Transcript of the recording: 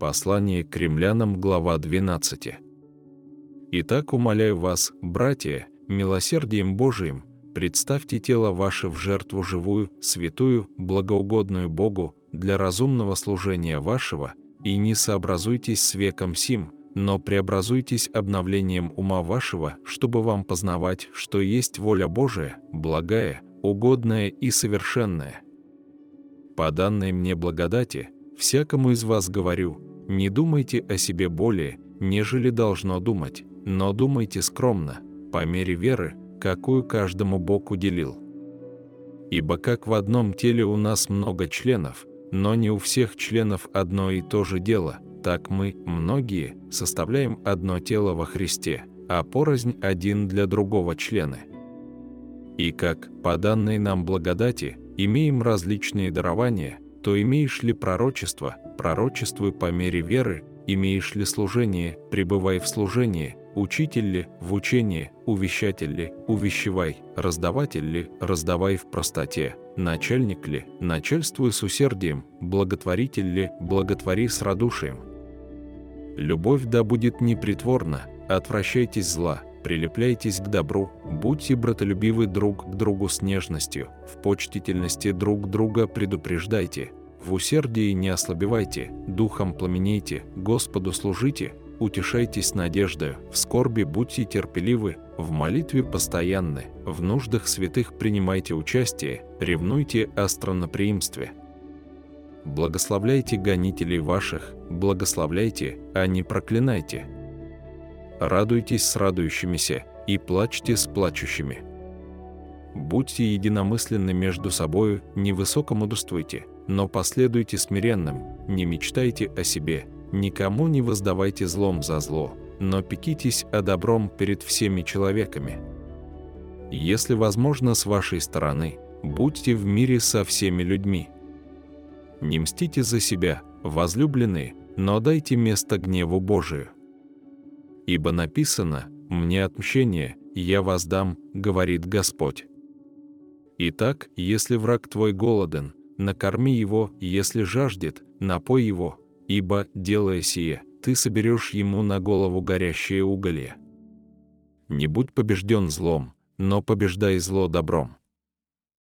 Послание к римлянам, глава 12. Итак, умоляю вас, братья, милосердием Божиим, представьте тело ваше в жертву живую, святую, благоугодную Богу, для разумного служения вашего, и не сообразуйтесь с веком сим, но преобразуйтесь обновлением ума вашего, чтобы вам познавать, что есть воля Божия, благая, угодная и совершенная. По данной мне благодати, всякому из вас говорю, не думайте о себе более, нежели должно думать, но думайте скромно, по мере веры, какую каждому Бог уделил. Ибо как в одном теле у нас много членов, но не у всех членов одно и то же дело, так мы, многие, составляем одно тело во Христе, а порознь один для другого члены. И как, по данной нам благодати, имеем различные дарования, то имеешь ли пророчество, пророчествуй по мере веры, имеешь ли служение, пребывай в служении, учитель ли, в учении, увещатель ли, увещевай, раздаватель ли, раздавай в простоте, начальник ли, начальствуй с усердием, благотворитель ли, благотвори с радушием. Любовь да будет непритворна, отвращайтесь зла, прилепляйтесь к добру, будьте братолюбивы друг к другу с нежностью, в почтительности друг друга предупреждайте, в усердии не ослабевайте, духом пламенейте, Господу служите, утешайтесь надеждою, в скорби будьте терпеливы, в молитве постоянны, в нуждах святых принимайте участие, ревнуйте о странноприимстве. Благословляйте гонителей ваших, благословляйте, а не проклинайте. Радуйтесь с радующимися и плачьте с плачущими. Будьте единомысленны между собою, невысокому высокомудрствуйте, но последуйте смиренным, не мечтайте о себе, никому не воздавайте злом за зло, но пекитесь о добром перед всеми человеками. Если возможно с вашей стороны, будьте в мире со всеми людьми. Не мстите за себя, возлюбленные, но дайте место гневу Божию. Ибо написано «Мне отмщение, я воздам, говорит Господь». Итак, если враг твой голоден, накорми его, если жаждет, напой его, ибо, делая сие, ты соберешь ему на голову горящее уголье. Не будь побежден злом, но побеждай зло добром.